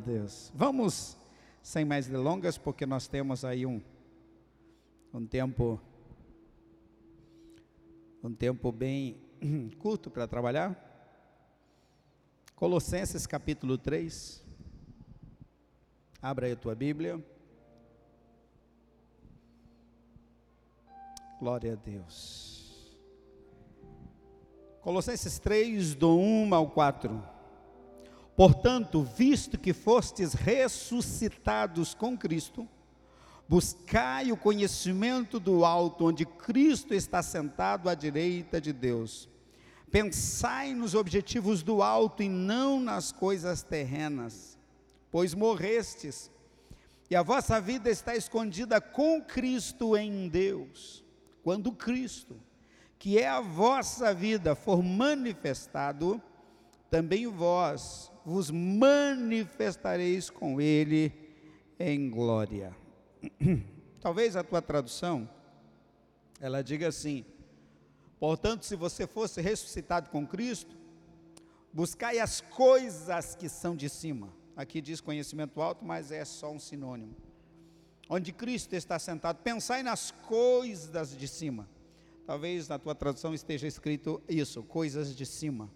Deus. Vamos, sem mais delongas, porque nós temos aí um, um tempo, um tempo bem curto para trabalhar. Colossenses capítulo 3. Abra aí a tua Bíblia. Glória a Deus. Colossenses 3, do 1 ao 4. Portanto, visto que fostes ressuscitados com Cristo, buscai o conhecimento do alto, onde Cristo está sentado à direita de Deus. Pensai nos objetivos do alto e não nas coisas terrenas, pois morrestes, e a vossa vida está escondida com Cristo em Deus. Quando Cristo, que é a vossa vida, for manifestado, também vós vos manifestareis com ele em glória. Talvez a tua tradução ela diga assim: Portanto, se você fosse ressuscitado com Cristo, buscai as coisas que são de cima. Aqui diz conhecimento alto, mas é só um sinônimo. Onde Cristo está sentado, pensai nas coisas de cima. Talvez na tua tradução esteja escrito isso, coisas de cima.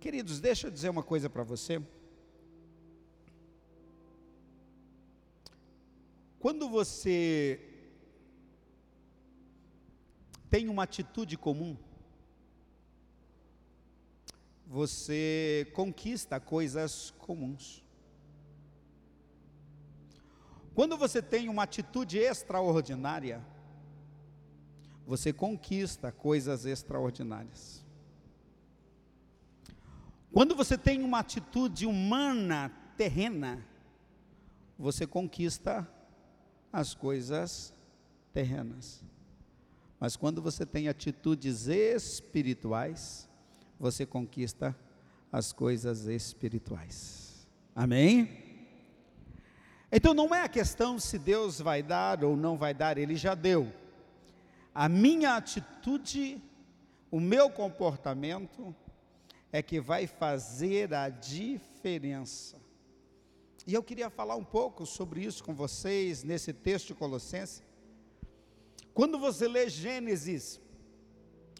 Queridos, deixa eu dizer uma coisa para você. Quando você tem uma atitude comum, você conquista coisas comuns. Quando você tem uma atitude extraordinária, você conquista coisas extraordinárias. Quando você tem uma atitude humana, terrena, você conquista as coisas terrenas. Mas quando você tem atitudes espirituais, você conquista as coisas espirituais. Amém? Então não é a questão se Deus vai dar ou não vai dar, Ele já deu. A minha atitude, o meu comportamento, é que vai fazer a diferença. E eu queria falar um pouco sobre isso com vocês nesse texto de Colossenses. Quando você lê Gênesis,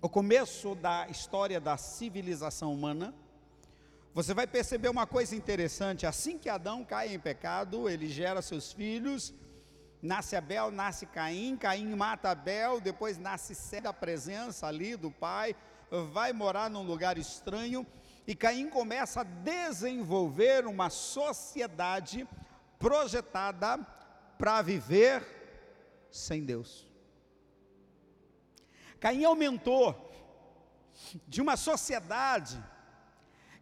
o começo da história da civilização humana, você vai perceber uma coisa interessante: assim que Adão cai em pecado, ele gera seus filhos, nasce Abel, nasce Caim, Caim mata Abel, depois nasce Sete, a presença ali do pai, vai morar num lugar estranho e Caim começa a desenvolver uma sociedade projetada para viver sem Deus. Caim aumentou de uma sociedade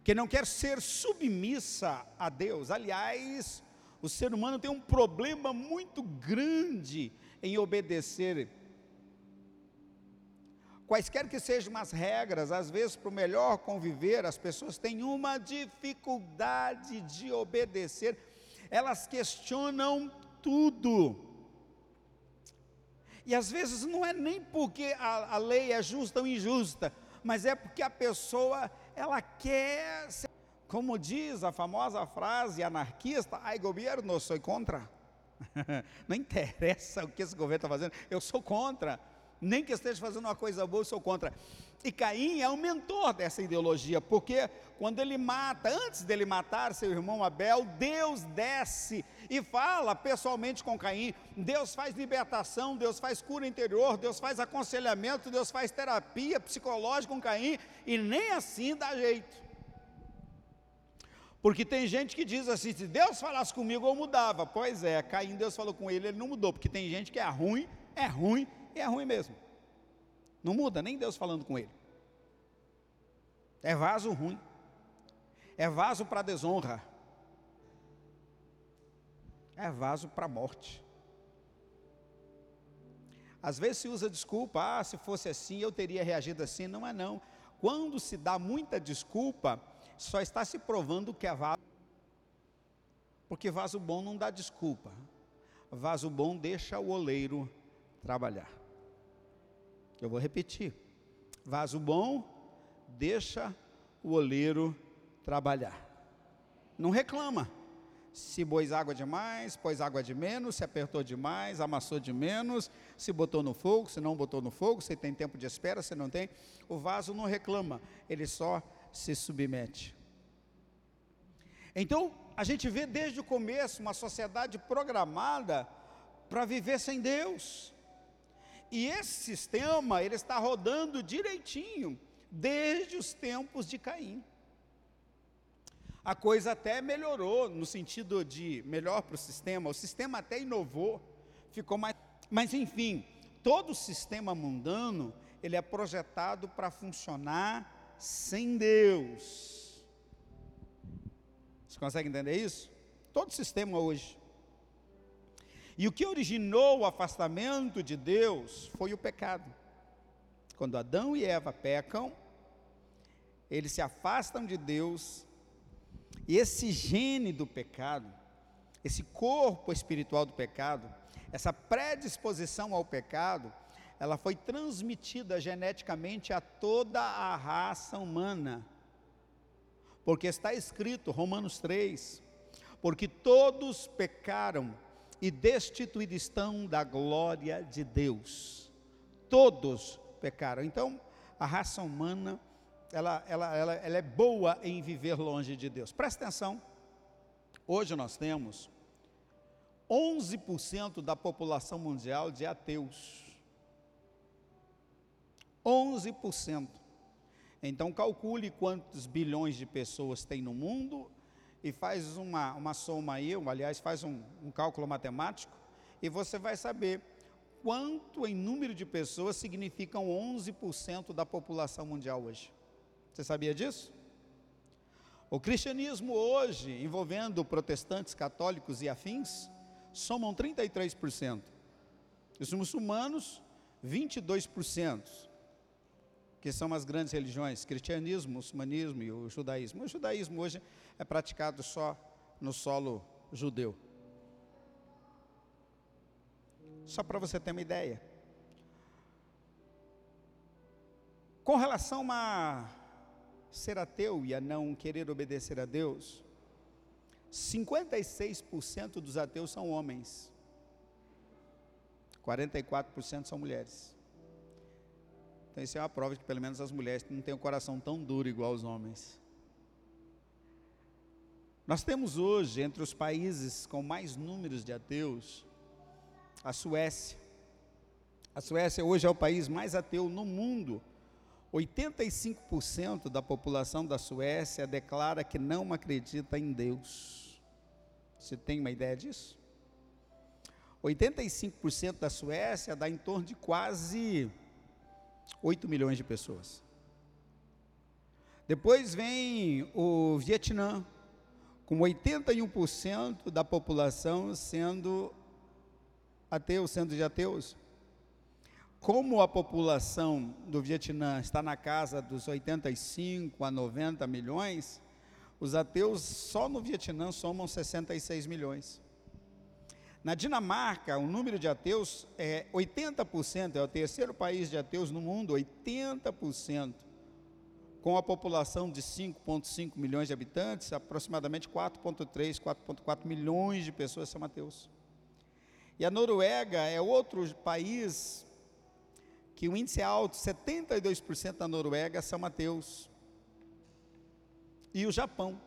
que não quer ser submissa a Deus. Aliás, o ser humano tem um problema muito grande em obedecer quaisquer que sejam as regras, às vezes para o melhor conviver, as pessoas têm uma dificuldade de obedecer, elas questionam tudo. E às vezes não é nem porque a, a lei é justa ou injusta, mas é porque a pessoa, ela quer, ser, como diz a famosa frase anarquista, ai governo, sou contra. não interessa o que esse governo está fazendo, eu sou contra nem que esteja fazendo uma coisa boa, eu sou contra. E Caim é o mentor dessa ideologia, porque quando ele mata, antes dele matar seu irmão Abel, Deus desce e fala pessoalmente com Caim. Deus faz libertação, Deus faz cura interior, Deus faz aconselhamento, Deus faz terapia psicológica com Caim, e nem assim dá jeito. Porque tem gente que diz assim: se Deus falasse comigo, eu mudava. Pois é, Caim, Deus falou com ele, ele não mudou, porque tem gente que é ruim, é ruim é ruim mesmo. Não muda, nem Deus falando com ele. É vaso ruim. É vaso para desonra. É vaso para morte. Às vezes se usa desculpa, ah, se fosse assim eu teria reagido assim. Não é não. Quando se dá muita desculpa, só está se provando que é vaso. Porque vaso bom não dá desculpa. Vaso bom deixa o oleiro trabalhar. Eu vou repetir. Vaso bom deixa o oleiro trabalhar. Não reclama. Se pôs água demais, pôs água de menos, se apertou demais, amassou de menos, se botou no fogo, se não botou no fogo, se tem tempo de espera, se não tem. O vaso não reclama, ele só se submete. Então, a gente vê desde o começo uma sociedade programada para viver sem Deus. E esse sistema, ele está rodando direitinho desde os tempos de Caim. A coisa até melhorou no sentido de melhor para o sistema, o sistema até inovou, ficou mais. Mas enfim, todo o sistema mundano, ele é projetado para funcionar sem Deus. Você consegue entender isso? Todo sistema hoje. E o que originou o afastamento de Deus foi o pecado. Quando Adão e Eva pecam, eles se afastam de Deus, e esse gene do pecado, esse corpo espiritual do pecado, essa predisposição ao pecado, ela foi transmitida geneticamente a toda a raça humana. Porque está escrito, Romanos 3, porque todos pecaram e destituídos estão da glória de Deus. Todos pecaram. Então, a raça humana, ela, ela, ela, ela é boa em viver longe de Deus. Presta atenção. Hoje nós temos 11% da população mundial de ateus. 11%. Então calcule quantos bilhões de pessoas tem no mundo e faz uma, uma soma aí, aliás, faz um, um cálculo matemático, e você vai saber quanto em número de pessoas significam 11% da população mundial hoje. Você sabia disso? O cristianismo hoje, envolvendo protestantes, católicos e afins, somam 33%. Os muçulmanos, 22%, que são as grandes religiões, cristianismo, muçulmanismo e o judaísmo. O judaísmo hoje é praticado só no solo judeu. Só para você ter uma ideia. Com relação a ser ateu e a não querer obedecer a Deus, 56% dos ateus são homens, 44% são mulheres. Então, isso é uma prova de que, pelo menos, as mulheres não têm o coração tão duro igual os homens. Nós temos hoje, entre os países com mais números de ateus, a Suécia. A Suécia hoje é o país mais ateu no mundo. 85% da população da Suécia declara que não acredita em Deus. Você tem uma ideia disso? 85% da Suécia dá em torno de quase 8 milhões de pessoas. Depois vem o Vietnã, com 81% da população sendo ateus, sendo de ateus. Como a população do Vietnã está na casa dos 85 a 90 milhões, os ateus só no Vietnã somam 66 milhões. Na Dinamarca, o número de ateus é 80%, é o terceiro país de ateus no mundo, 80% com a população de 5,5 milhões de habitantes, aproximadamente 4,3, 4,4 milhões de pessoas são ateus. E a Noruega é outro país que o índice é alto, 72% da Noruega são ateus. E o Japão,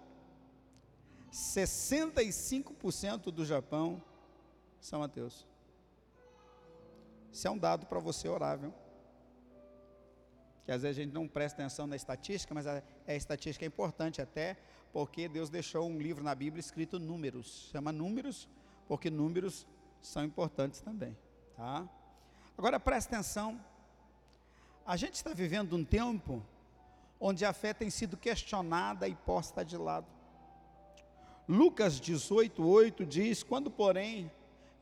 65% do Japão são ateus. Isso é um dado para você orar, viu? que às vezes a gente não presta atenção na estatística, mas a, a estatística é importante até porque Deus deixou um livro na Bíblia escrito números, chama números, porque números são importantes também, tá? Agora presta atenção, a gente está vivendo um tempo onde a fé tem sido questionada e posta de lado. Lucas 18:8 diz: Quando, porém,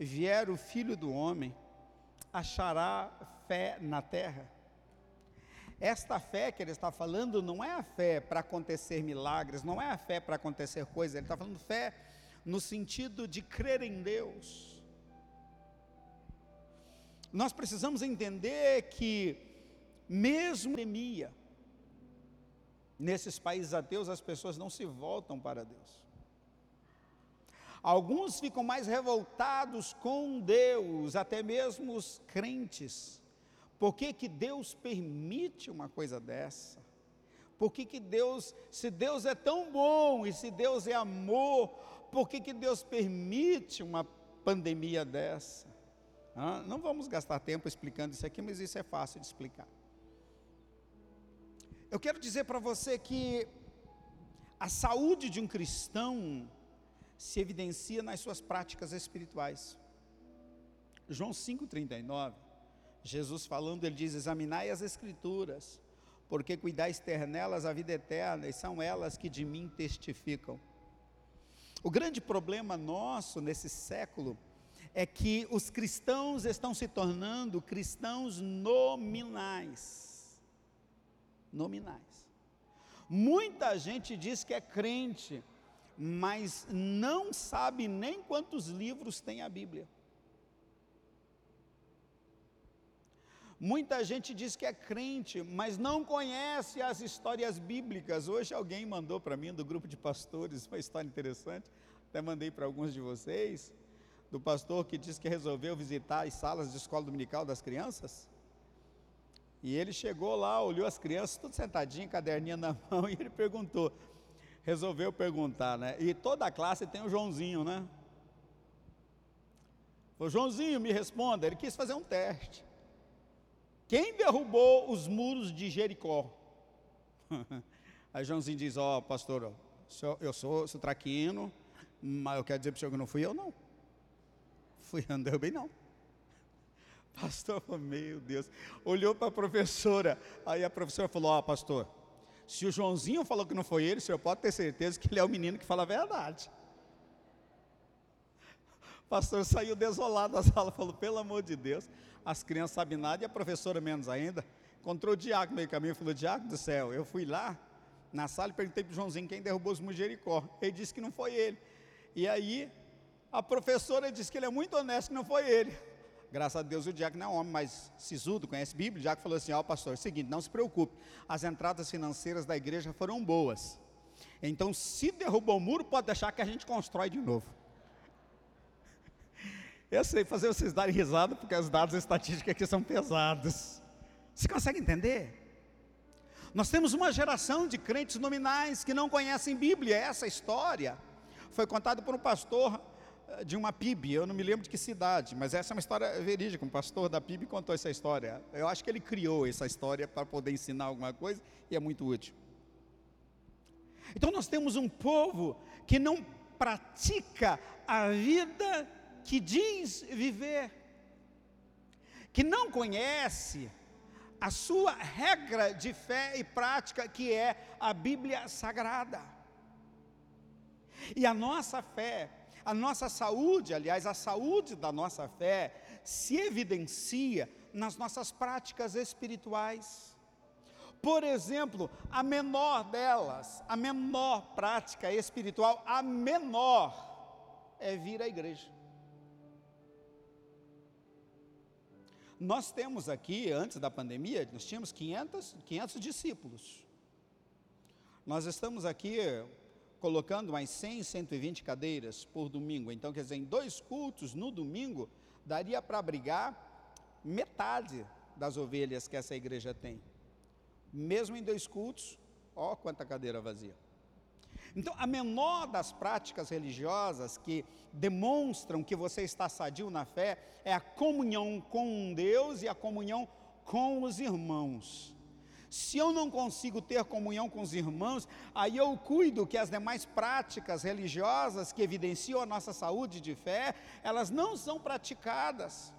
vier o Filho do homem, achará fé na terra? Esta fé que ele está falando não é a fé para acontecer milagres, não é a fé para acontecer coisas, ele está falando fé no sentido de crer em Deus. Nós precisamos entender que, mesmo pandemia, nesses países ateus, as pessoas não se voltam para Deus. Alguns ficam mais revoltados com Deus, até mesmo os crentes. Por que, que Deus permite uma coisa dessa? Por que, que Deus, se Deus é tão bom e se Deus é amor, por que, que Deus permite uma pandemia dessa? Não vamos gastar tempo explicando isso aqui, mas isso é fácil de explicar. Eu quero dizer para você que a saúde de um cristão se evidencia nas suas práticas espirituais. João 5,39, Jesus falando, ele diz: Examinai as Escrituras, porque cuidais ter nelas a vida eterna, e são elas que de mim testificam. O grande problema nosso nesse século é que os cristãos estão se tornando cristãos nominais nominais. Muita gente diz que é crente, mas não sabe nem quantos livros tem a Bíblia. Muita gente diz que é crente, mas não conhece as histórias bíblicas. Hoje alguém mandou para mim do grupo de pastores uma história interessante, até mandei para alguns de vocês, do pastor que disse que resolveu visitar as salas de escola dominical das crianças. E ele chegou lá, olhou as crianças, tudo sentadinho, caderninho na mão, e ele perguntou, resolveu perguntar, né? E toda a classe tem o Joãozinho, né? O Joãozinho, me responda. Ele quis fazer um teste. Quem derrubou os muros de Jericó? Aí Joãozinho diz: Ó, oh, pastor, eu sou, traquino, mas eu quero dizer para o senhor que não fui eu, não. Fui, não derrubei, não. Pastor meu Deus. Olhou para a professora. Aí a professora falou: Ó, oh, pastor, se o Joãozinho falou que não foi ele, o senhor pode ter certeza que ele é o menino que fala a verdade. O pastor saiu desolado da sala, falou: pelo amor de Deus, as crianças sabem nada e a professora menos ainda. Encontrou o diácono no meio caminho, falou: Diácono do céu, eu fui lá na sala e perguntei para o Joãozinho quem derrubou os Jericó. Ele disse que não foi ele. E aí a professora disse que ele é muito honesto, que não foi ele. Graças a Deus o diácono é um homem mais sisudo, conhece Bíblia. O diácono falou assim: Ó, oh, pastor, é o seguinte, não se preocupe, as entradas financeiras da igreja foram boas. Então, se derrubou o muro, pode deixar que a gente constrói de novo. Eu sei fazer vocês darem risada, porque os dados estatísticos aqui são pesados. Você consegue entender? Nós temos uma geração de crentes nominais que não conhecem Bíblia. Essa história foi contada por um pastor de uma PIB, eu não me lembro de que cidade, mas essa é uma história verídica, um pastor da PIB contou essa história. Eu acho que ele criou essa história para poder ensinar alguma coisa e é muito útil. Então nós temos um povo que não pratica a vida que diz viver, que não conhece a sua regra de fé e prática, que é a Bíblia Sagrada. E a nossa fé a nossa saúde, aliás, a saúde da nossa fé, se evidencia nas nossas práticas espirituais. Por exemplo, a menor delas, a menor prática espiritual, a menor, é vir à igreja. Nós temos aqui, antes da pandemia, nós tínhamos 500, 500 discípulos. Nós estamos aqui colocando mais 100, 120 cadeiras por domingo. Então, quer dizer, em dois cultos no domingo, daria para abrigar metade das ovelhas que essa igreja tem. Mesmo em dois cultos, ó quanta cadeira vazia. Então, a menor das práticas religiosas que demonstram que você está sadio na fé é a comunhão com Deus e a comunhão com os irmãos. Se eu não consigo ter comunhão com os irmãos, aí eu cuido que as demais práticas religiosas que evidenciam a nossa saúde de fé, elas não são praticadas.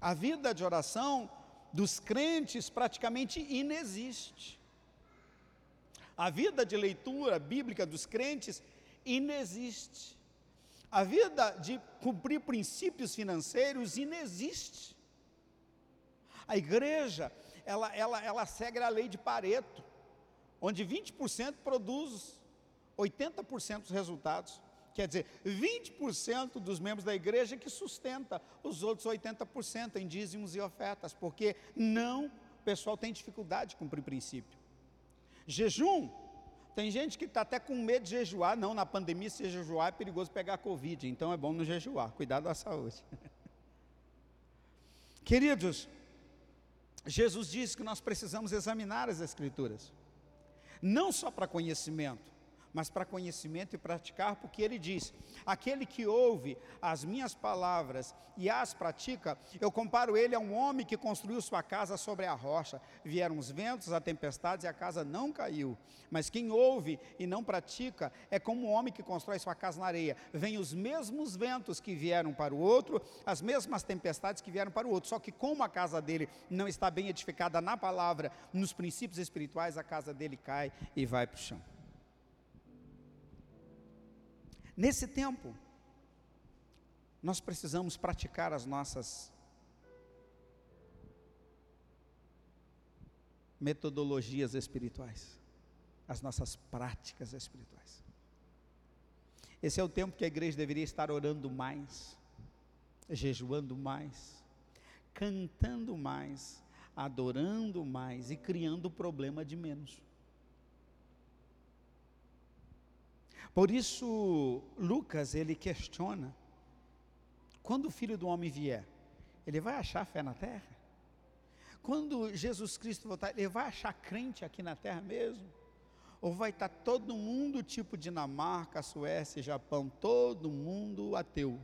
A vida de oração dos crentes praticamente inexiste. A vida de leitura bíblica dos crentes inexiste. A vida de cumprir princípios financeiros inexiste. A igreja ela, ela, ela segue a lei de Pareto, onde 20% produz 80% dos resultados. Quer dizer, 20% dos membros da igreja que sustenta os outros 80% em dízimos e ofertas, porque não, o pessoal tem dificuldade de cumprir princípio. Jejum, Tem gente que está até com medo de jejuar. Não, na pandemia, se jejuar é perigoso pegar Covid. Então é bom não jejuar. Cuidado da saúde. Queridos, Jesus disse que nós precisamos examinar as Escrituras. Não só para conhecimento, mas para conhecimento e praticar, porque ele diz: aquele que ouve as minhas palavras e as pratica, eu comparo ele a um homem que construiu sua casa sobre a rocha. Vieram os ventos, a tempestade e a casa não caiu. Mas quem ouve e não pratica é como um homem que constrói sua casa na areia. Vêm os mesmos ventos que vieram para o outro, as mesmas tempestades que vieram para o outro. Só que como a casa dele não está bem edificada na palavra, nos princípios espirituais, a casa dele cai e vai para o chão. Nesse tempo, nós precisamos praticar as nossas metodologias espirituais, as nossas práticas espirituais. Esse é o tempo que a igreja deveria estar orando mais, jejuando mais, cantando mais, adorando mais e criando problema de menos. Por isso, Lucas, ele questiona: quando o filho do homem vier, ele vai achar fé na terra? Quando Jesus Cristo voltar, ele vai achar crente aqui na terra mesmo? Ou vai estar todo mundo, tipo Dinamarca, Suécia, Japão, todo mundo ateu,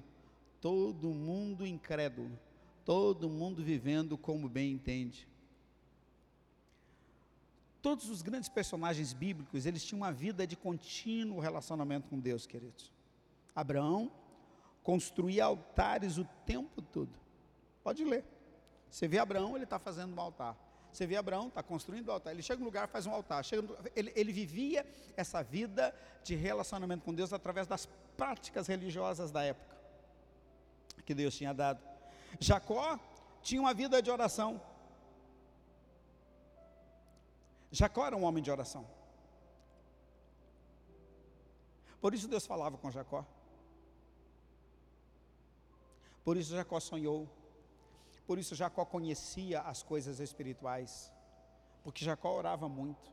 todo mundo incrédulo, todo mundo vivendo como bem entende? Todos os grandes personagens bíblicos, eles tinham uma vida de contínuo relacionamento com Deus, queridos. Abraão construía altares o tempo todo. Pode ler. Você vê Abraão, ele está fazendo um altar. Você vê Abraão, está construindo um altar. Ele chega no lugar, faz um altar. No, ele, ele vivia essa vida de relacionamento com Deus através das práticas religiosas da época que Deus tinha dado. Jacó tinha uma vida de oração. Jacó era um homem de oração. Por isso Deus falava com Jacó. Por isso Jacó sonhou. Por isso Jacó conhecia as coisas espirituais. Porque Jacó orava muito.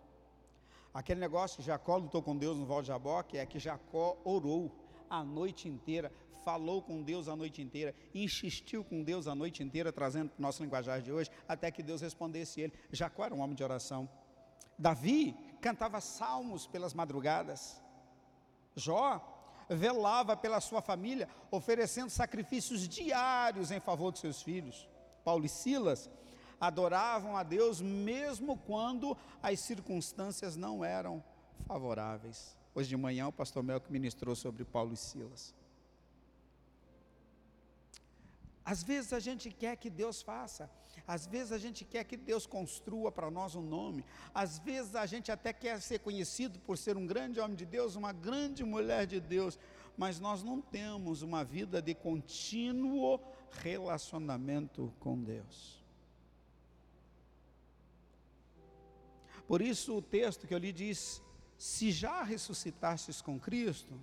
Aquele negócio que Jacó lutou com Deus no Val de Jaboque é que Jacó orou a noite inteira, falou com Deus a noite inteira, insistiu com Deus a noite inteira, trazendo para o nosso linguajar de hoje, até que Deus respondesse ele. Jacó era um homem de oração. Davi cantava salmos pelas madrugadas. Jó velava pela sua família, oferecendo sacrifícios diários em favor de seus filhos. Paulo e Silas adoravam a Deus mesmo quando as circunstâncias não eram favoráveis. Hoje de manhã o pastor Melco ministrou sobre Paulo e Silas. Às vezes a gente quer que Deus faça, às vezes a gente quer que Deus construa para nós um nome, às vezes a gente até quer ser conhecido por ser um grande homem de Deus, uma grande mulher de Deus, mas nós não temos uma vida de contínuo relacionamento com Deus. Por isso o texto que eu lhe diz: se já ressuscitastes com Cristo,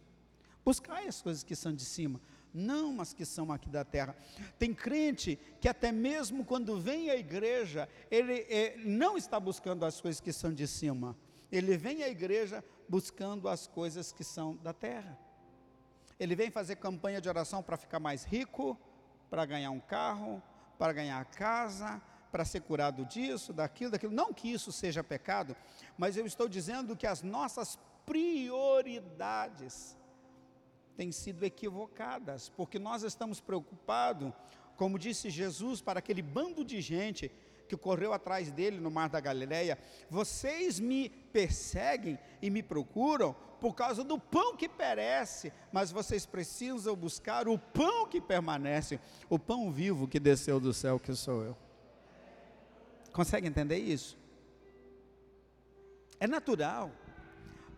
buscai as coisas que são de cima não as que são aqui da terra. Tem crente que até mesmo quando vem à igreja, ele é, não está buscando as coisas que são de cima, ele vem à igreja buscando as coisas que são da terra. Ele vem fazer campanha de oração para ficar mais rico, para ganhar um carro, para ganhar casa, para ser curado disso, daquilo, daquilo. Não que isso seja pecado, mas eu estou dizendo que as nossas prioridades têm sido equivocadas, porque nós estamos preocupados, como disse Jesus para aquele bando de gente que correu atrás dele no mar da Galileia, vocês me perseguem e me procuram por causa do pão que perece, mas vocês precisam buscar o pão que permanece, o pão vivo que desceu do céu, que sou eu. Consegue entender isso? É natural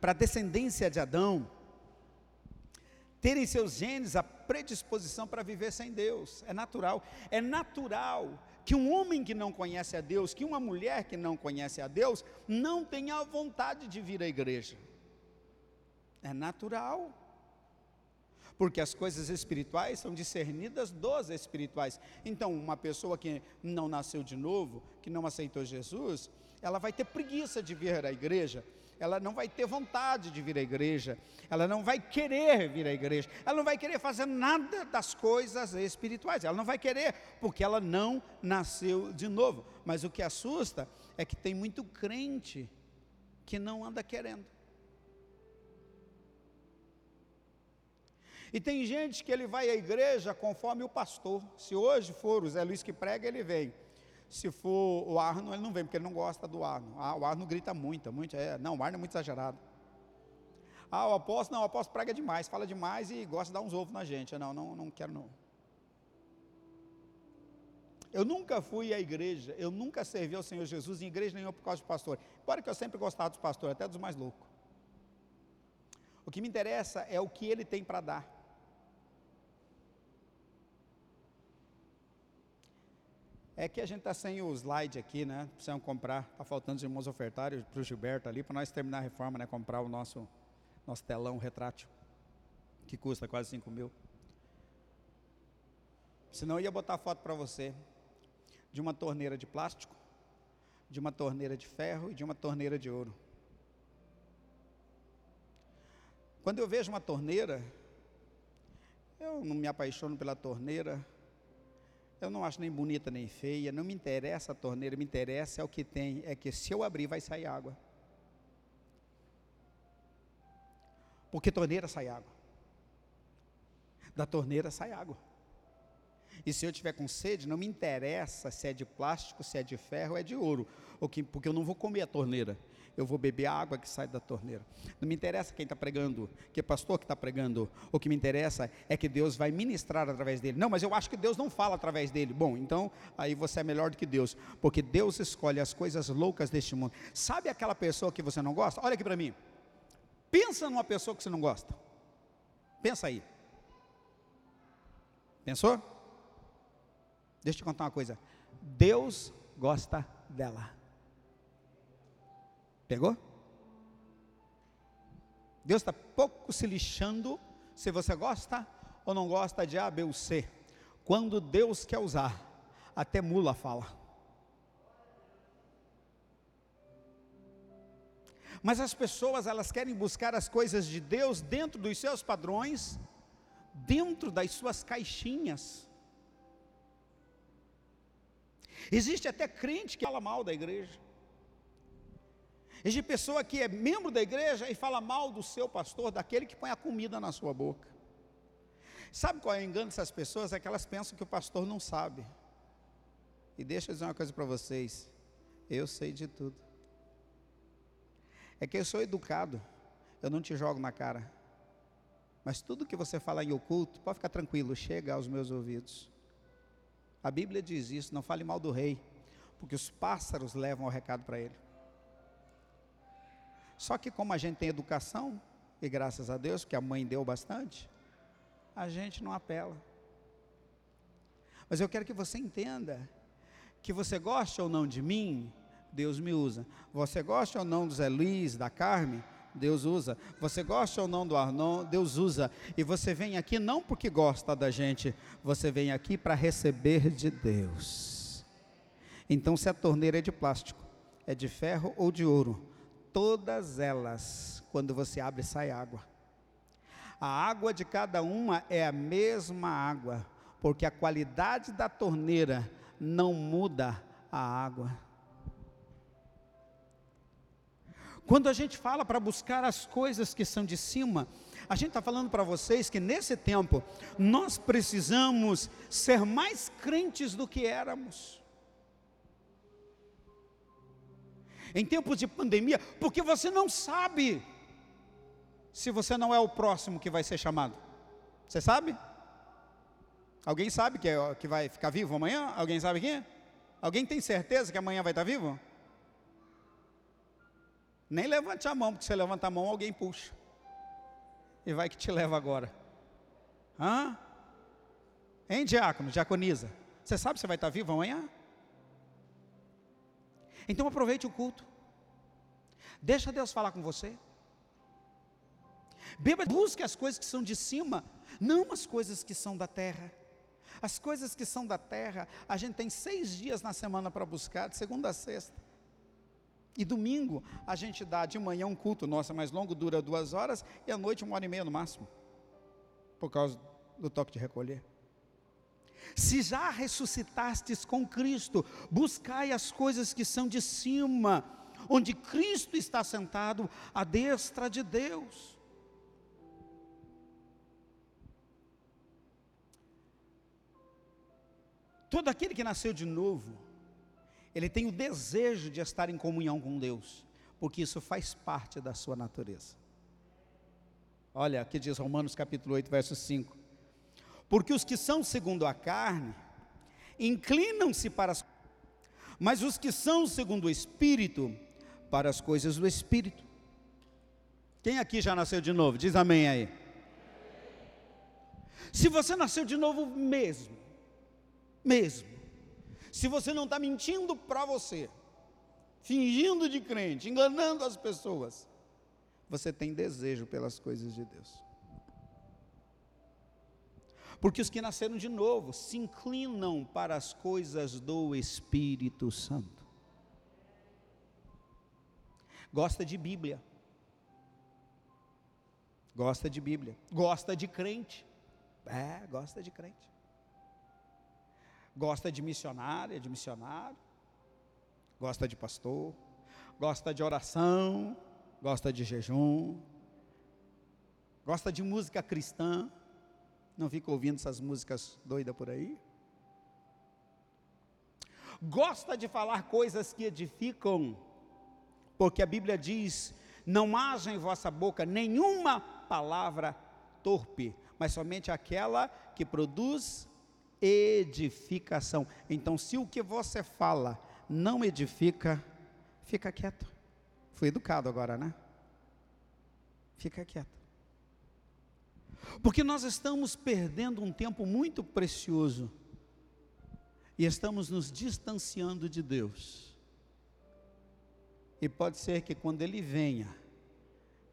para a descendência de Adão terem seus genes a predisposição para viver sem Deus. É natural. É natural que um homem que não conhece a Deus, que uma mulher que não conhece a Deus, não tenha vontade de vir à igreja. É natural. Porque as coisas espirituais são discernidas dos espirituais. Então, uma pessoa que não nasceu de novo, que não aceitou Jesus, ela vai ter preguiça de vir à igreja, ela não vai ter vontade de vir à igreja, ela não vai querer vir à igreja, ela não vai querer fazer nada das coisas espirituais, ela não vai querer, porque ela não nasceu de novo. Mas o que assusta é que tem muito crente que não anda querendo. E tem gente que ele vai à igreja conforme o pastor. Se hoje for o Zé Luiz que prega, ele vem. Se for o Arno, ele não vem, porque ele não gosta do Arno. Ah, o Arno grita muito, muito. É, não, o Arno é muito exagerado. Ah, o apóstolo, não, o apóstolo prega demais, fala demais e gosta de dar uns ovos na gente. Não, não, não quero não. Eu nunca fui à igreja, eu nunca servi ao Senhor Jesus em igreja nenhuma por causa de pastor. Embora que eu sempre gostava dos pastores, até dos mais loucos. O que me interessa é o que ele tem para dar. É que a gente está sem o slide aqui, né? Precisamos comprar. Está faltando os irmãos ofertários para o Gilberto ali, para nós terminar a reforma, né? Comprar o nosso, nosso telão retrátil, que custa quase 5 mil. Senão eu ia botar foto para você de uma torneira de plástico, de uma torneira de ferro e de uma torneira de ouro. Quando eu vejo uma torneira, eu não me apaixono pela torneira, eu não acho nem bonita nem feia, não me interessa a torneira, me interessa é o que tem, é que se eu abrir vai sair água. Porque torneira sai água. Da torneira sai água. E se eu tiver com sede, não me interessa se é de plástico, se é de ferro é de ouro, porque eu não vou comer a torneira eu vou beber a água que sai da torneira. Não me interessa quem está pregando, que pastor que está pregando. O que me interessa é que Deus vai ministrar através dele. Não, mas eu acho que Deus não fala através dele. Bom, então aí você é melhor do que Deus, porque Deus escolhe as coisas loucas deste mundo. Sabe aquela pessoa que você não gosta? Olha aqui para mim. Pensa numa pessoa que você não gosta. Pensa aí. Pensou? Deixa eu te contar uma coisa. Deus gosta dela. Pegou? Deus está pouco se lixando se você gosta ou não gosta de A, B ou C. Quando Deus quer usar, até mula fala. Mas as pessoas, elas querem buscar as coisas de Deus dentro dos seus padrões, dentro das suas caixinhas. Existe até crente que fala mal da igreja. Existe pessoa que é membro da igreja e fala mal do seu pastor, daquele que põe a comida na sua boca. Sabe qual é o engano dessas pessoas? É que elas pensam que o pastor não sabe. E deixa eu dizer uma coisa para vocês: eu sei de tudo. É que eu sou educado, eu não te jogo na cara. Mas tudo que você fala em oculto, pode ficar tranquilo, chega aos meus ouvidos. A Bíblia diz isso: não fale mal do rei, porque os pássaros levam o recado para ele. Só que como a gente tem educação, e graças a Deus, que a mãe deu bastante, a gente não apela. Mas eu quero que você entenda que você gosta ou não de mim, Deus me usa. Você gosta ou não do Zé Luiz, da Carme, Deus usa. Você gosta ou não do Arnon, Deus usa. E você vem aqui não porque gosta da gente, você vem aqui para receber de Deus. Então, se a torneira é de plástico, é de ferro ou de ouro, todas elas, quando você abre, sai água. A água de cada uma é a mesma água, porque a qualidade da torneira não muda a água. Quando a gente fala para buscar as coisas que são de cima, a gente está falando para vocês que nesse tempo nós precisamos ser mais crentes do que éramos. Em tempos de pandemia, porque você não sabe se você não é o próximo que vai ser chamado. Você sabe? Alguém sabe que, é, que vai ficar vivo amanhã? Alguém sabe quem é? Alguém tem certeza que amanhã vai estar vivo? Nem levante a mão, porque se você levanta a mão, alguém puxa. E vai que te leva agora. Hã? Hein, diácono, diaconiza? Você sabe se vai estar vivo amanhã? Então aproveite o culto. Deixa Deus falar com você. Beba, busque as coisas que são de cima, não as coisas que são da terra. As coisas que são da terra, a gente tem seis dias na semana para buscar, de segunda a sexta. E domingo a gente dá de manhã um culto, nossa, mais longo, dura duas horas, e à noite uma hora e meia no máximo, por causa do toque de recolher. Se já ressuscitastes com Cristo, buscai as coisas que são de cima, onde Cristo está sentado à destra de Deus. Todo aquele que nasceu de novo, ele tem o desejo de estar em comunhão com Deus, porque isso faz parte da sua natureza. Olha, aqui diz Romanos capítulo 8, verso 5. Porque os que são segundo a carne, inclinam-se para as mas os que são segundo o Espírito, para as coisas do Espírito. Quem aqui já nasceu de novo? Diz amém aí. Se você nasceu de novo mesmo, mesmo, se você não está mentindo para você, fingindo de crente, enganando as pessoas, você tem desejo pelas coisas de Deus. Porque os que nasceram de novo se inclinam para as coisas do Espírito Santo. Gosta de Bíblia. Gosta de Bíblia. Gosta de crente. É, gosta de crente gosta de missionária, de missionário, gosta de pastor, gosta de oração, gosta de jejum, gosta de música cristã, não fica ouvindo essas músicas doidas por aí. Gosta de falar coisas que edificam, porque a Bíblia diz: não haja em vossa boca nenhuma palavra torpe, mas somente aquela que produz edificação. Então, se o que você fala não edifica, fica quieto. Fui educado agora, né? Fica quieto. Porque nós estamos perdendo um tempo muito precioso e estamos nos distanciando de Deus. E pode ser que quando Ele venha,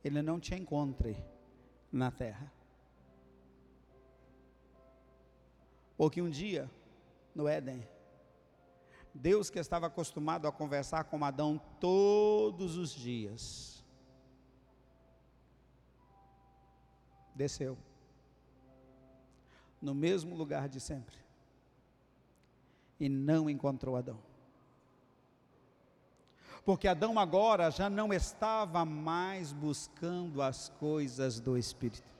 Ele não te encontre na terra. Porque um dia, no Éden, Deus que estava acostumado a conversar com Adão todos os dias, desceu no mesmo lugar de sempre e não encontrou Adão. Porque Adão agora já não estava mais buscando as coisas do Espírito.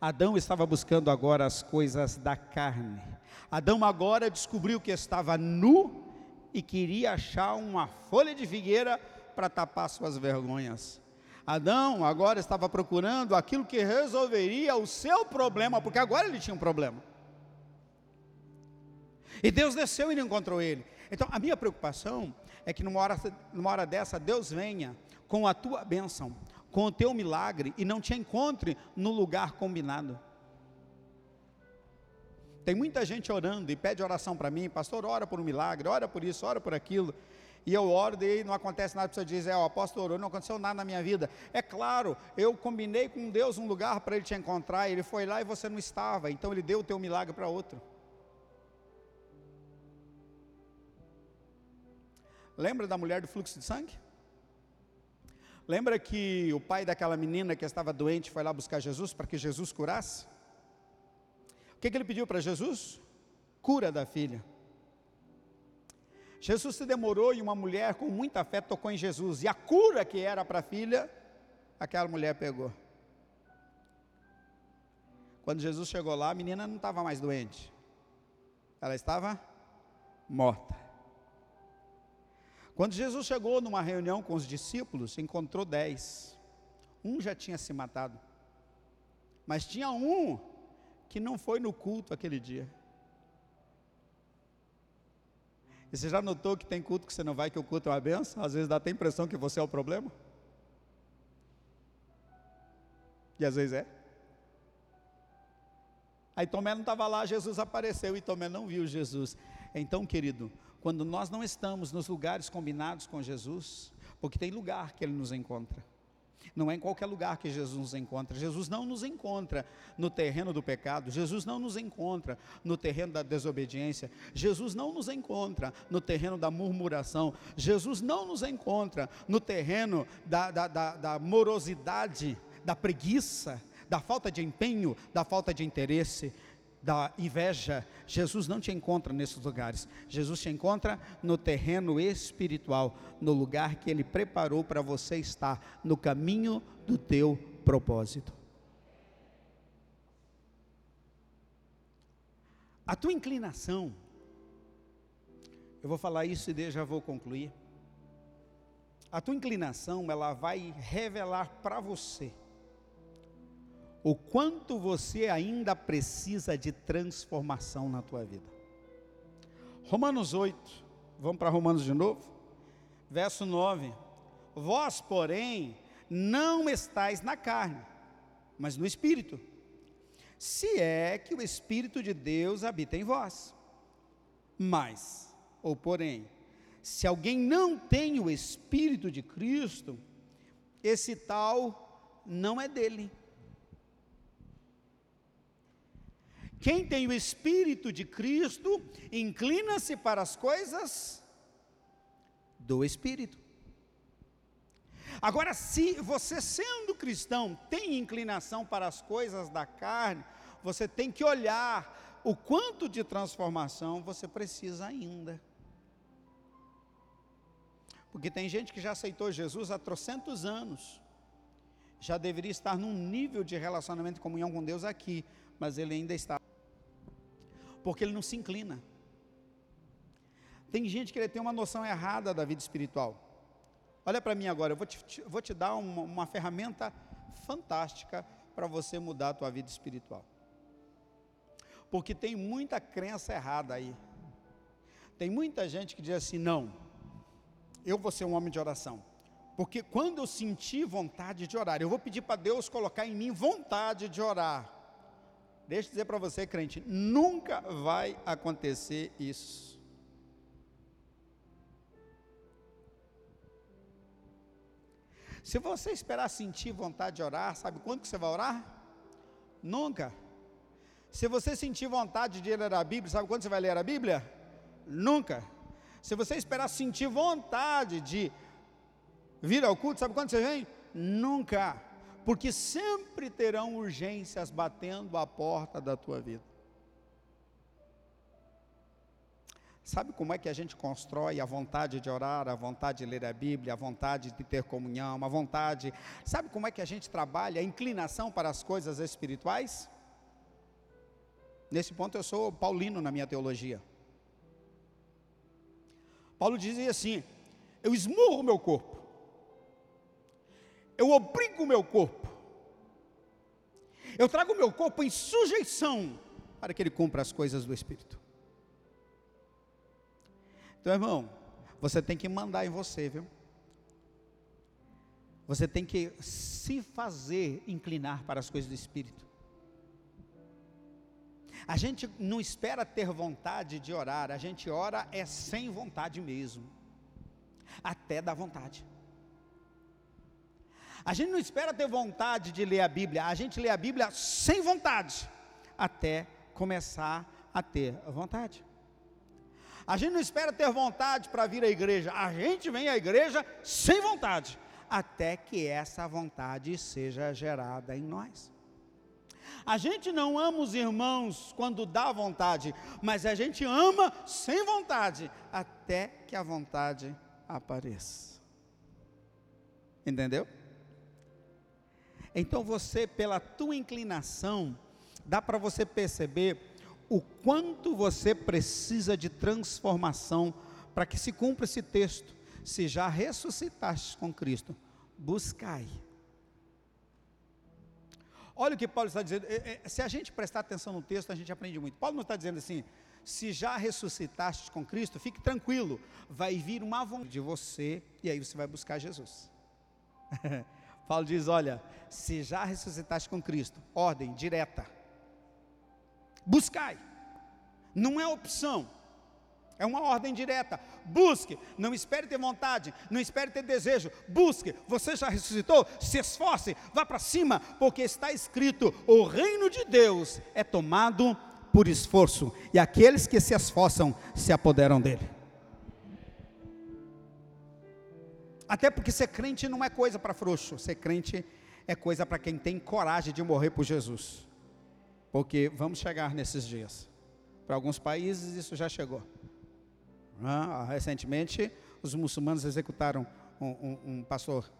Adão estava buscando agora as coisas da carne. Adão agora descobriu que estava nu e queria achar uma folha de figueira para tapar suas vergonhas. Adão agora estava procurando aquilo que resolveria o seu problema, porque agora ele tinha um problema. E Deus desceu e não encontrou ele. Então, a minha preocupação é que numa hora, numa hora dessa, Deus venha com a tua bênção, com o teu milagre e não te encontre no lugar combinado. Tem muita gente orando e pede oração para mim, pastor, ora por um milagre, ora por isso, ora por aquilo. E eu oro e não acontece nada, a pessoa diz, é, o apóstolo orou, não aconteceu nada na minha vida. É claro, eu combinei com Deus um lugar para ele te encontrar, ele foi lá e você não estava, então ele deu o teu milagre para outro. Lembra da mulher do fluxo de sangue? Lembra que o pai daquela menina que estava doente foi lá buscar Jesus para que Jesus curasse? O que, que ele pediu para Jesus? Cura da filha. Jesus se demorou e uma mulher com muita fé tocou em Jesus. E a cura que era para a filha, aquela mulher pegou. Quando Jesus chegou lá, a menina não estava mais doente. Ela estava morta. Quando Jesus chegou numa reunião com os discípulos, encontrou dez. Um já tinha se matado. Mas tinha um que não foi no culto aquele dia. E você já notou que tem culto que você não vai, que o culto é uma benção? Às vezes dá até a impressão que você é o problema. E às vezes é. Aí Tomé não estava lá, Jesus apareceu e Tomé não viu Jesus. Então, querido, quando nós não estamos nos lugares combinados com Jesus, porque tem lugar que Ele nos encontra. Não é em qualquer lugar que Jesus nos encontra. Jesus não nos encontra no terreno do pecado. Jesus não nos encontra no terreno da desobediência. Jesus não nos encontra no terreno da murmuração. Jesus não nos encontra no terreno da, da, da, da morosidade, da preguiça, da falta de empenho, da falta de interesse da inveja, Jesus não te encontra nesses lugares. Jesus te encontra no terreno espiritual, no lugar que Ele preparou para você estar, no caminho do teu propósito. A tua inclinação, eu vou falar isso e já vou concluir. A tua inclinação, ela vai revelar para você o quanto você ainda precisa de transformação na tua vida. Romanos 8, vamos para Romanos de novo? Verso 9: Vós, porém, não estáis na carne, mas no espírito, se é que o espírito de Deus habita em vós. Mas, ou porém, se alguém não tem o espírito de Cristo, esse tal não é dele. Quem tem o Espírito de Cristo, inclina-se para as coisas do Espírito. Agora, se você sendo cristão tem inclinação para as coisas da carne, você tem que olhar o quanto de transformação você precisa ainda. Porque tem gente que já aceitou Jesus há trocentos anos, já deveria estar num nível de relacionamento e comunhão com Deus aqui, mas ele ainda está porque ele não se inclina. Tem gente que tem uma noção errada da vida espiritual. Olha para mim agora, eu vou te, vou te dar uma, uma ferramenta fantástica para você mudar a tua vida espiritual. Porque tem muita crença errada aí. Tem muita gente que diz assim: não, eu vou ser um homem de oração. Porque quando eu sentir vontade de orar, eu vou pedir para Deus colocar em mim vontade de orar. Deixa eu dizer para você, crente, nunca vai acontecer isso. Se você esperar sentir vontade de orar, sabe quando que você vai orar? Nunca. Se você sentir vontade de ler a Bíblia, sabe quando você vai ler a Bíblia? Nunca. Se você esperar sentir vontade de vir ao culto, sabe quando você vem? Nunca porque sempre terão urgências batendo a porta da tua vida. Sabe como é que a gente constrói a vontade de orar, a vontade de ler a Bíblia, a vontade de ter comunhão, a vontade. Sabe como é que a gente trabalha a inclinação para as coisas espirituais? Nesse ponto eu sou paulino na minha teologia. Paulo dizia assim: eu esmurro o meu corpo eu obrigo o meu corpo, eu trago o meu corpo em sujeição para que ele cumpra as coisas do Espírito. Então, irmão, você tem que mandar em você, viu? Você tem que se fazer inclinar para as coisas do Espírito. A gente não espera ter vontade de orar, a gente ora é sem vontade mesmo, até da vontade. A gente não espera ter vontade de ler a Bíblia, a gente lê a Bíblia sem vontade, até começar a ter vontade. A gente não espera ter vontade para vir à igreja, a gente vem à igreja sem vontade, até que essa vontade seja gerada em nós. A gente não ama os irmãos quando dá vontade, mas a gente ama sem vontade, até que a vontade apareça. Entendeu? Então você, pela tua inclinação, dá para você perceber o quanto você precisa de transformação para que se cumpra esse texto. Se já ressuscitaste com Cristo, buscai. Olha o que Paulo está dizendo. É, é, se a gente prestar atenção no texto, a gente aprende muito. Paulo não está dizendo assim: se já ressuscitaste com Cristo, fique tranquilo, vai vir uma vontade de você e aí você vai buscar Jesus. Paulo diz: olha, se já ressuscitaste com Cristo, ordem direta. Buscai. Não é opção. É uma ordem direta. Busque, não espere ter vontade, não espere ter desejo. Busque, você já ressuscitou? Se esforce, vá para cima, porque está escrito: o reino de Deus é tomado por esforço, e aqueles que se esforçam se apoderam dele. Até porque ser crente não é coisa para frouxo, ser crente é coisa para quem tem coragem de morrer por Jesus. Porque vamos chegar nesses dias. Para alguns países isso já chegou. Ah, recentemente, os muçulmanos executaram um, um, um pastor,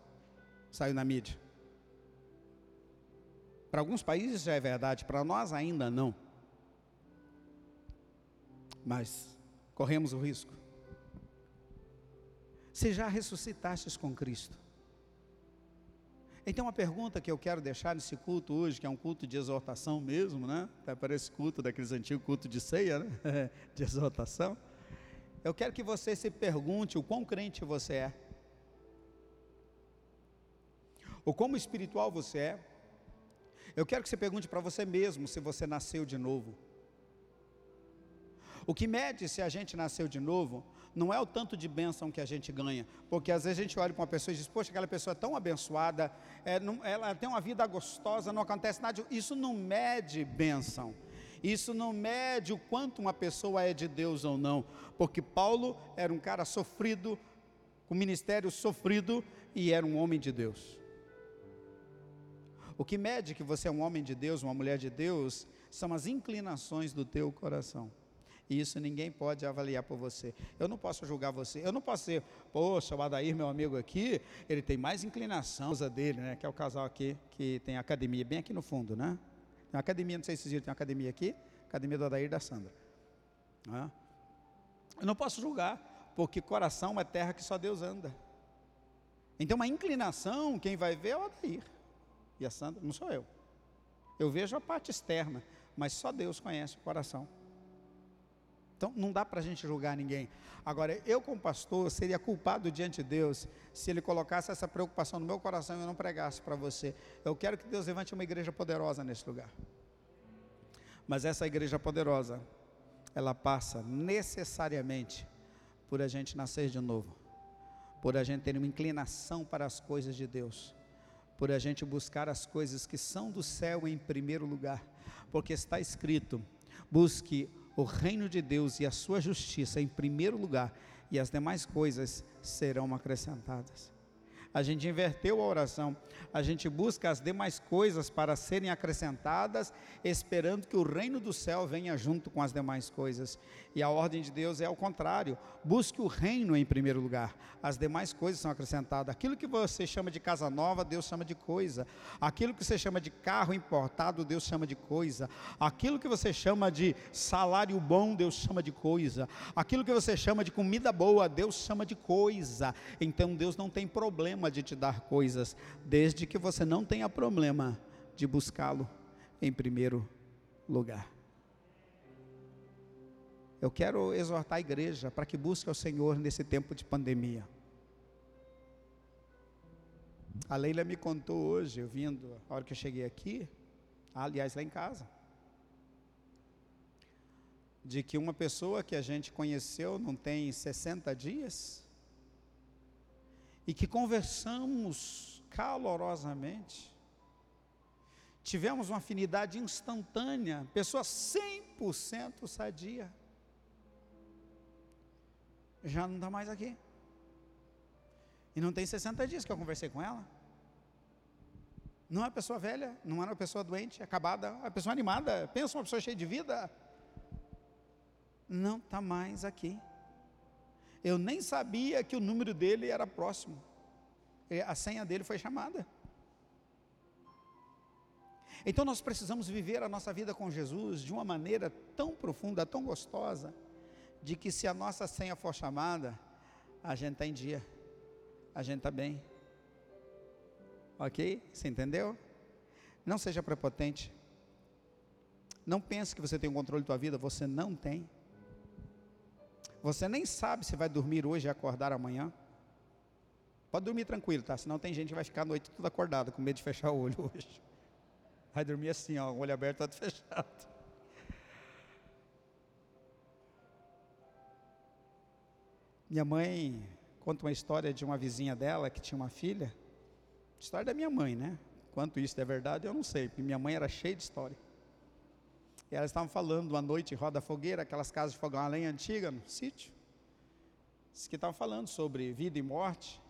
saiu na mídia. Para alguns países já é verdade, para nós ainda não. Mas corremos o risco. Se já ressuscitastes com Cristo. Então, uma pergunta que eu quero deixar nesse culto hoje, que é um culto de exortação mesmo, né? Até parece culto daqueles antigos culto de ceia, né? de exortação. Eu quero que você se pergunte o quão crente você é. O como espiritual você é. Eu quero que você pergunte para você mesmo se você nasceu de novo. O que mede se a gente nasceu de novo não é o tanto de bênção que a gente ganha, porque às vezes a gente olha para uma pessoa e diz: Poxa, aquela pessoa é tão abençoada, é, não, ela tem uma vida gostosa, não acontece nada. Isso não mede bênção. Isso não mede o quanto uma pessoa é de Deus ou não, porque Paulo era um cara sofrido, com ministério sofrido e era um homem de Deus. O que mede que você é um homem de Deus, uma mulher de Deus, são as inclinações do teu coração. E isso ninguém pode avaliar por você. Eu não posso julgar você. Eu não posso ser, poxa, o Adair, meu amigo aqui, ele tem mais inclinação dele, né? Que é o casal aqui que tem academia bem aqui no fundo, né? Tem uma academia, não sei se vocês viram, tem uma academia aqui, academia do Adair e da Sandra. Eu não posso julgar, porque coração é terra que só Deus anda. Então, uma inclinação, quem vai ver é o Adair e a Sandra, não sou eu. Eu vejo a parte externa, mas só Deus conhece o coração. Então, não dá para a gente julgar ninguém. Agora, eu, como pastor, seria culpado diante de Deus se Ele colocasse essa preocupação no meu coração e eu não pregasse para você. Eu quero que Deus levante uma igreja poderosa nesse lugar. Mas essa igreja poderosa, ela passa necessariamente por a gente nascer de novo, por a gente ter uma inclinação para as coisas de Deus, por a gente buscar as coisas que são do céu em primeiro lugar, porque está escrito: busque o reino de Deus e a sua justiça em primeiro lugar, e as demais coisas serão acrescentadas. A gente inverteu a oração, a gente busca as demais coisas para serem acrescentadas, esperando que o reino do céu venha junto com as demais coisas. E a ordem de Deus é ao contrário: busque o reino em primeiro lugar, as demais coisas são acrescentadas. Aquilo que você chama de casa nova, Deus chama de coisa. Aquilo que você chama de carro importado, Deus chama de coisa. Aquilo que você chama de salário bom, Deus chama de coisa. Aquilo que você chama de comida boa, Deus chama de coisa. Então Deus não tem problema de te dar coisas, desde que você não tenha problema de buscá-lo em primeiro lugar. Eu quero exortar a igreja para que busque o Senhor nesse tempo de pandemia. A Leila me contou hoje, eu vindo, a hora que eu cheguei aqui, aliás, lá em casa, de que uma pessoa que a gente conheceu não tem 60 dias, e que conversamos calorosamente, tivemos uma afinidade instantânea, pessoa 100% sadia já não está mais aqui. E não tem 60 dias que eu conversei com ela. Não é uma pessoa velha, não é uma pessoa doente, acabada, é uma pessoa animada. Pensa uma pessoa cheia de vida. Não está mais aqui. Eu nem sabia que o número dele era próximo. A senha dele foi chamada. Então nós precisamos viver a nossa vida com Jesus de uma maneira tão profunda, tão gostosa de que se a nossa senha for chamada, a gente está em dia, a gente está bem. Ok? Você entendeu? Não seja prepotente. Não pense que você tem o controle da tua vida, você não tem. Você nem sabe se vai dormir hoje e acordar amanhã. Pode dormir tranquilo, tá? Senão tem gente que vai ficar a noite toda acordada, com medo de fechar o olho hoje. Vai dormir assim, ó, o olho aberto, todo fechado. Minha mãe conta uma história de uma vizinha dela que tinha uma filha. História da minha mãe, né? Quanto isso é verdade, eu não sei, porque minha mãe era cheia de história. E elas estavam falando uma noite roda fogueira, aquelas casas de fogão a lenha antiga no sítio. Diz que estavam falando sobre vida e morte.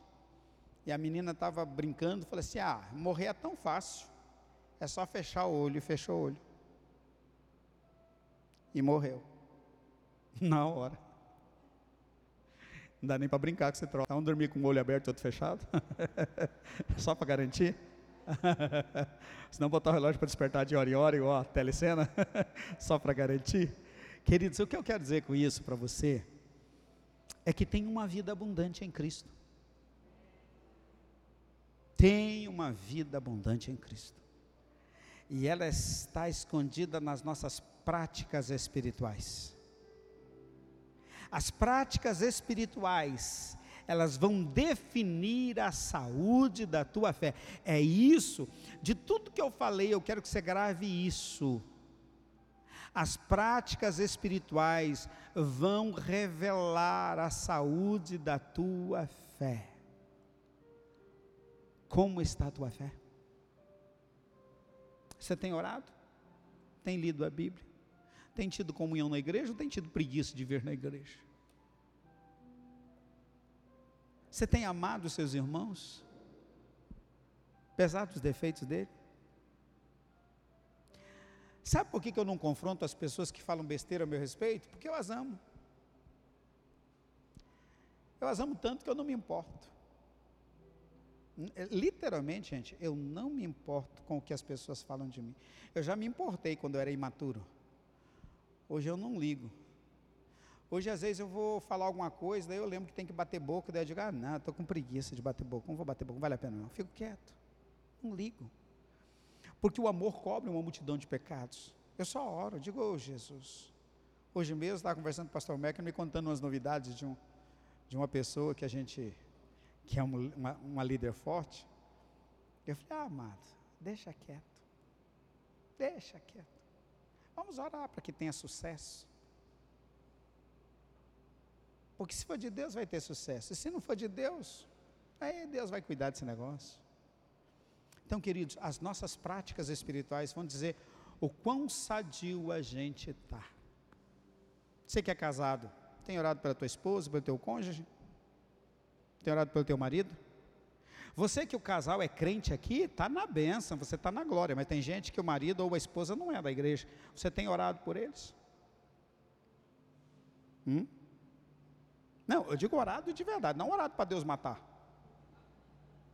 E a menina estava brincando, falou assim: Ah, morrer é tão fácil. É só fechar o olho. E fechou o olho. E morreu. Na hora. Não dá nem para brincar que você troca. Um dormir com o olho aberto e outro fechado. só para garantir. Senão botar o relógio para despertar de hora em hora, igual a telecena, só para garantir. Queridos, o que eu quero dizer com isso para você é que tem uma vida abundante em Cristo. Tem uma vida abundante em Cristo. E ela está escondida nas nossas práticas espirituais. As práticas espirituais elas vão definir a saúde da tua fé. É isso, de tudo que eu falei, eu quero que você grave isso. As práticas espirituais vão revelar a saúde da tua fé. Como está a tua fé? Você tem orado? Tem lido a Bíblia? Tem tido comunhão na igreja ou tem tido preguiça de vir na igreja? Você tem amado os seus irmãos? Apesar dos defeitos dele? Sabe por que, eu não confronto as pessoas que falam besteira a meu respeito? Porque eu as amo. Eu as amo tanto que eu não me importo. Literalmente, gente, eu não me importo com o que as pessoas falam de mim. Eu já me importei quando eu era imaturo. Hoje eu não ligo. Hoje, às vezes, eu vou falar alguma coisa, daí eu lembro que tem que bater boca, daí eu digo, ah, não, estou com preguiça de bater boca, não vou bater boca, não vale a pena não. Fico quieto, não ligo. Porque o amor cobre uma multidão de pecados. Eu só oro, eu digo, oh, Jesus. Hoje mesmo, estava conversando com o pastor Meca, me contando umas novidades de, um, de uma pessoa que a gente, que é uma, uma líder forte. Eu falei, ah, amado, deixa quieto. Deixa quieto. Vamos orar para que tenha sucesso. Porque se for de Deus, vai ter sucesso. E se não for de Deus, aí Deus vai cuidar desse negócio. Então, queridos, as nossas práticas espirituais vão dizer o quão sadio a gente está. Você que é casado, tem orado pela tua esposa, pelo teu cônjuge? Tem orado pelo teu marido? Você que o casal é crente aqui, está na bênção, você está na glória, mas tem gente que o marido ou a esposa não é da igreja. Você tem orado por eles? Hum? Não, eu digo orado de verdade, não orado para Deus matar.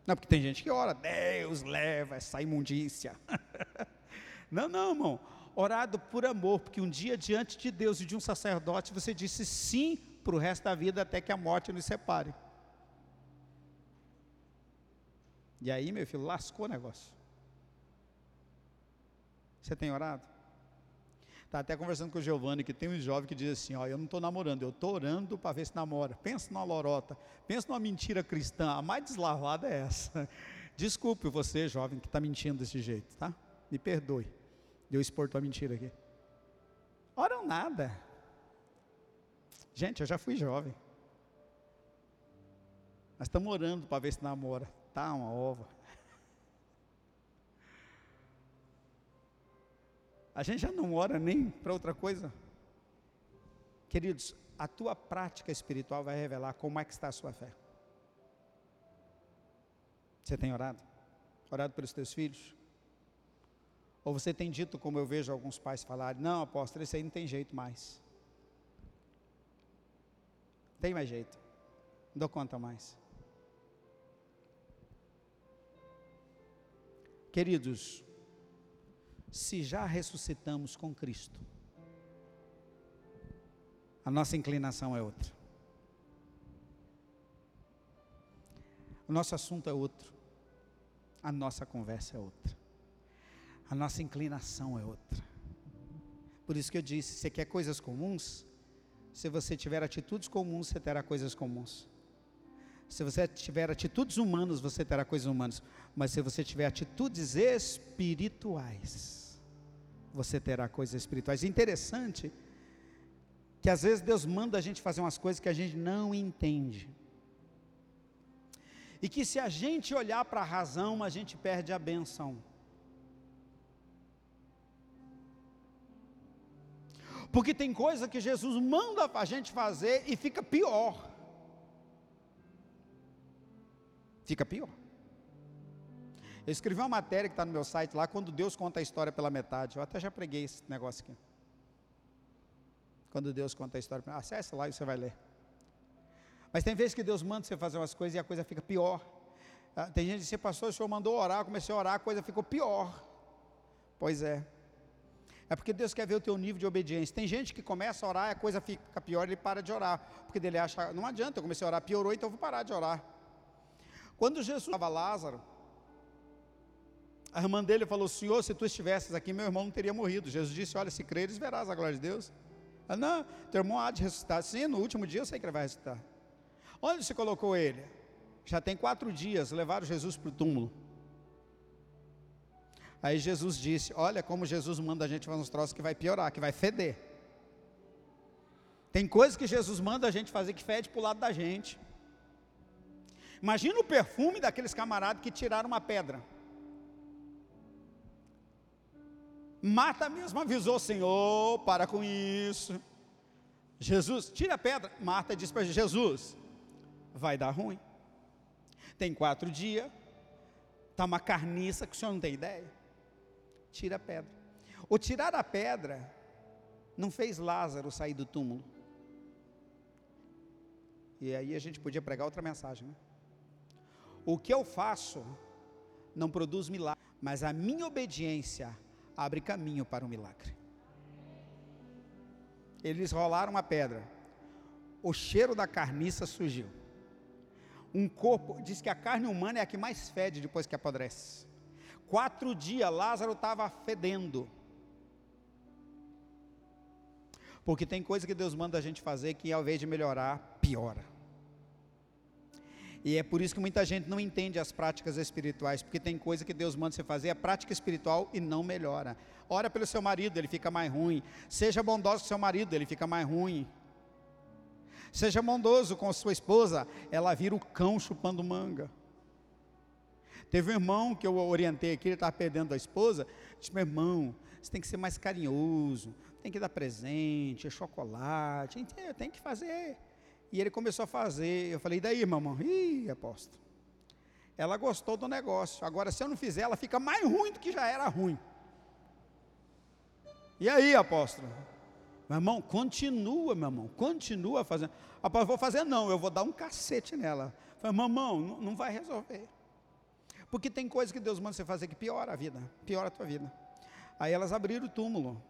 Não, porque tem gente que ora, Deus leva essa imundícia. não, não, irmão. Orado por amor, porque um dia diante de Deus e de um sacerdote você disse sim para o resto da vida até que a morte nos separe. E aí, meu filho, lascou o negócio. Você tem orado? Está até conversando com o Giovanni, que tem um jovem que diz assim: Ó, eu não estou namorando, eu estou orando para ver se namora. Pensa numa lorota, pensa numa mentira cristã. A mais deslavada é essa. Desculpe você, jovem, que está mentindo desse jeito, tá? Me perdoe eu expor tua mentira aqui. Oram nada. Gente, eu já fui jovem. Nós estamos orando para ver se namora. Tá uma ova. A gente já não ora nem para outra coisa. Queridos, a tua prática espiritual vai revelar como é que está a sua fé. Você tem orado? Orado pelos teus filhos? Ou você tem dito, como eu vejo alguns pais falarem, não, apóstolo, esse aí não tem jeito mais. Tem mais jeito. Não dou conta mais. Queridos, se já ressuscitamos com Cristo. A nossa inclinação é outra. O nosso assunto é outro. A nossa conversa é outra. A nossa inclinação é outra. Por isso que eu disse: você quer coisas comuns? Se você tiver atitudes comuns, você terá coisas comuns. Se você tiver atitudes humanas, você terá coisas humanas. Mas se você tiver atitudes espirituais, você terá coisas espirituais. Interessante que às vezes Deus manda a gente fazer umas coisas que a gente não entende. E que se a gente olhar para a razão, a gente perde a benção. Porque tem coisa que Jesus manda a gente fazer e fica pior. Fica pior. Eu escrevi uma matéria que está no meu site lá, quando Deus conta a história pela metade. Eu até já preguei esse negócio aqui. Quando Deus conta a história, acesse lá e você vai ler. Mas tem vezes que Deus manda você fazer umas coisas e a coisa fica pior. Ah, tem gente que diz, pastor, o senhor mandou orar, eu comecei a orar, a coisa ficou pior. Pois é. É porque Deus quer ver o teu nível de obediência. Tem gente que começa a orar e a coisa fica pior, ele para de orar. Porque ele acha, não adianta, eu comecei a orar, piorou, então eu vou parar de orar. Quando Jesus estava Lázaro, a irmã dele falou: Senhor, se tu estivesses aqui, meu irmão não teria morrido. Jesus disse: Olha, se creres, verás a glória de Deus. Não, teu irmão há de ressuscitar. Sim, no último dia eu sei que ele vai ressuscitar. Onde você colocou ele? Já tem quatro dias, levaram Jesus para o túmulo. Aí Jesus disse: Olha como Jesus manda a gente fazer uns troços que vai piorar, que vai feder. Tem coisas que Jesus manda a gente fazer que fede para o lado da gente. Imagina o perfume daqueles camaradas que tiraram uma pedra. Marta mesmo avisou: Senhor, para com isso. Jesus, tira a pedra. Marta disse para Jesus: Vai dar ruim. Tem quatro dias, está uma carniça que o senhor não tem ideia tira a pedra. O tirar a pedra não fez Lázaro sair do túmulo. E aí a gente podia pregar outra mensagem, né? O que eu faço não produz milagre, mas a minha obediência abre caminho para o milagre. Eles rolaram a pedra. O cheiro da carniça surgiu. Um corpo, diz que a carne humana é a que mais fede depois que apodrece. Quatro dias Lázaro estava fedendo. Porque tem coisa que Deus manda a gente fazer que ao invés de melhorar, piora. E é por isso que muita gente não entende as práticas espirituais, porque tem coisa que Deus manda você fazer, é prática espiritual e não melhora. Ora pelo seu marido, ele fica mais ruim. Seja bondoso com seu marido, ele fica mais ruim. Seja bondoso com sua esposa, ela vira o cão chupando manga. Teve um irmão que eu orientei aqui, ele estava perdendo a esposa. Disse, meu irmão, você tem que ser mais carinhoso, tem que dar presente, chocolate, tem que fazer. E ele começou a fazer. Eu falei, e daí, mamãe? Ih, apóstolo. Ela gostou do negócio. Agora, se eu não fizer, ela fica mais ruim do que já era ruim. E aí, apóstolo? Meu irmão, continua, meu irmão, continua fazendo. Apóstolo, vou fazer não, eu vou dar um cacete nela. Falei, mamão, não, não vai resolver. Porque tem coisas que Deus manda você fazer que piora a vida, piora a tua vida. Aí elas abriram o túmulo.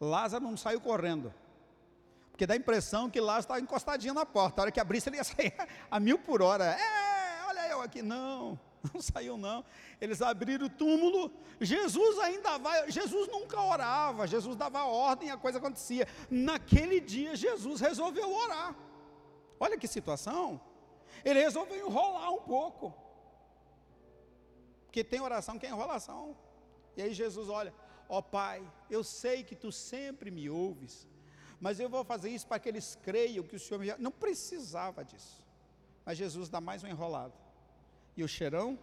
Lázaro não saiu correndo. Porque dá a impressão que Lázaro estava encostadinho na porta. A hora que abrisse, ele ia sair a mil por hora. É, olha eu aqui. Não, não saiu não. Eles abriram o túmulo. Jesus ainda vai. Jesus nunca orava. Jesus dava ordem e a coisa acontecia. Naquele dia, Jesus resolveu orar. Olha que situação. Ele resolveu enrolar um pouco. Porque tem oração que é enrolação. E aí Jesus olha, ó oh, Pai, eu sei que tu sempre me ouves, mas eu vou fazer isso para que eles creiam que o Senhor me. Não precisava disso. Mas Jesus dá mais um enrolado. E o cheirão?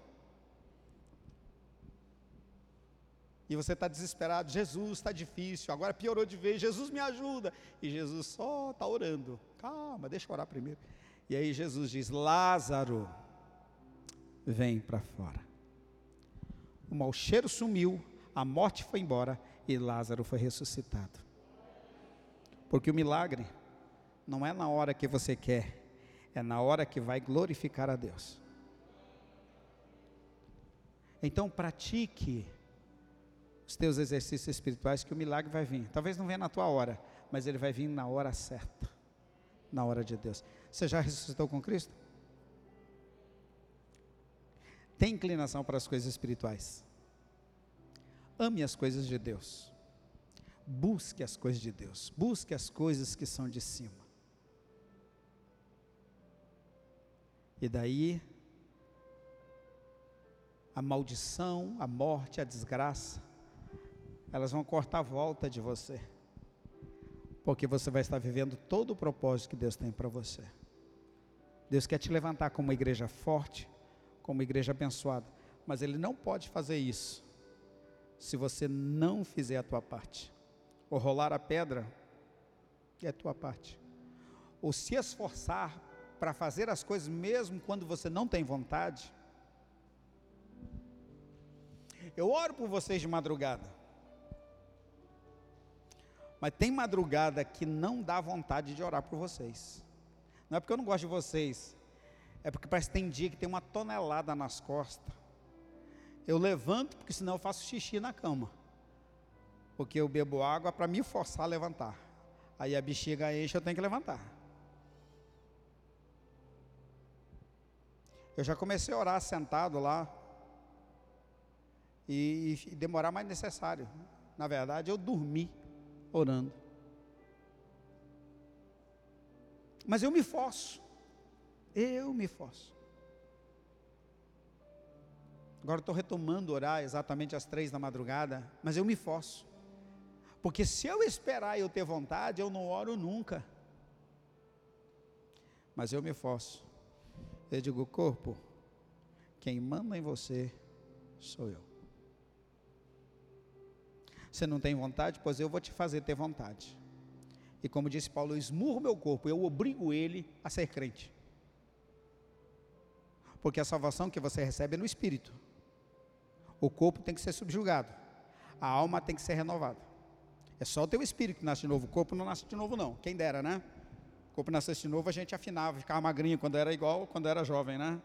E você está desesperado, Jesus está difícil, agora piorou de vez, Jesus me ajuda. E Jesus só está orando. Calma, deixa eu orar primeiro. E aí Jesus diz: Lázaro, vem para fora. O mau cheiro sumiu, a morte foi embora e Lázaro foi ressuscitado. Porque o milagre não é na hora que você quer, é na hora que vai glorificar a Deus. Então pratique os teus exercícios espirituais que o milagre vai vir. Talvez não venha na tua hora, mas ele vai vir na hora certa, na hora de Deus. Você já ressuscitou com Cristo? Tem inclinação para as coisas espirituais. Ame as coisas de Deus. Busque as coisas de Deus. Busque as coisas que são de cima. E daí, a maldição, a morte, a desgraça, elas vão cortar a volta de você. Porque você vai estar vivendo todo o propósito que Deus tem para você. Deus quer te levantar como uma igreja forte, como uma igreja abençoada, mas Ele não pode fazer isso se você não fizer a tua parte. Ou rolar a pedra é tua parte. Ou se esforçar para fazer as coisas mesmo quando você não tem vontade. Eu oro por vocês de madrugada. Mas tem madrugada que não dá vontade de orar por vocês. Não é porque eu não gosto de vocês, é porque parece que tem dia que tem uma tonelada nas costas. Eu levanto, porque senão eu faço xixi na cama. Porque eu bebo água para me forçar a levantar. Aí a bexiga enche, eu tenho que levantar. Eu já comecei a orar sentado lá. E, e demorar mais necessário. Na verdade, eu dormi orando. Mas eu me forço. Eu me forço. Agora estou retomando orar exatamente às três da madrugada, mas eu me forço. Porque se eu esperar eu ter vontade, eu não oro nunca. Mas eu me forço. Eu digo, corpo, quem manda em você sou eu. Você não tem vontade? Pois eu vou te fazer ter vontade. E como disse Paulo, eu esmurro meu corpo, eu obrigo ele a ser crente. Porque a salvação que você recebe é no espírito. O corpo tem que ser subjugado. A alma tem que ser renovada. É só o teu espírito que nasce de novo. O corpo não nasce de novo, não. Quem dera, né? O corpo nascesse de novo, a gente afinava, ficava magrinho quando era igual quando era jovem, né?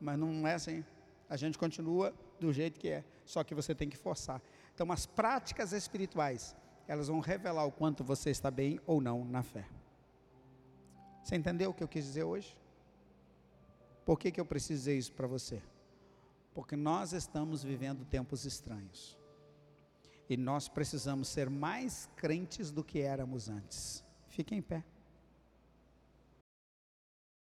Mas não é assim. A gente continua do jeito que é. Só que você tem que forçar. Então, as práticas espirituais, elas vão revelar o quanto você está bem ou não na fé. Você entendeu o que eu quis dizer hoje? Por que, que eu preciso dizer isso para você? Porque nós estamos vivendo tempos estranhos. E nós precisamos ser mais crentes do que éramos antes. Fiquem em pé.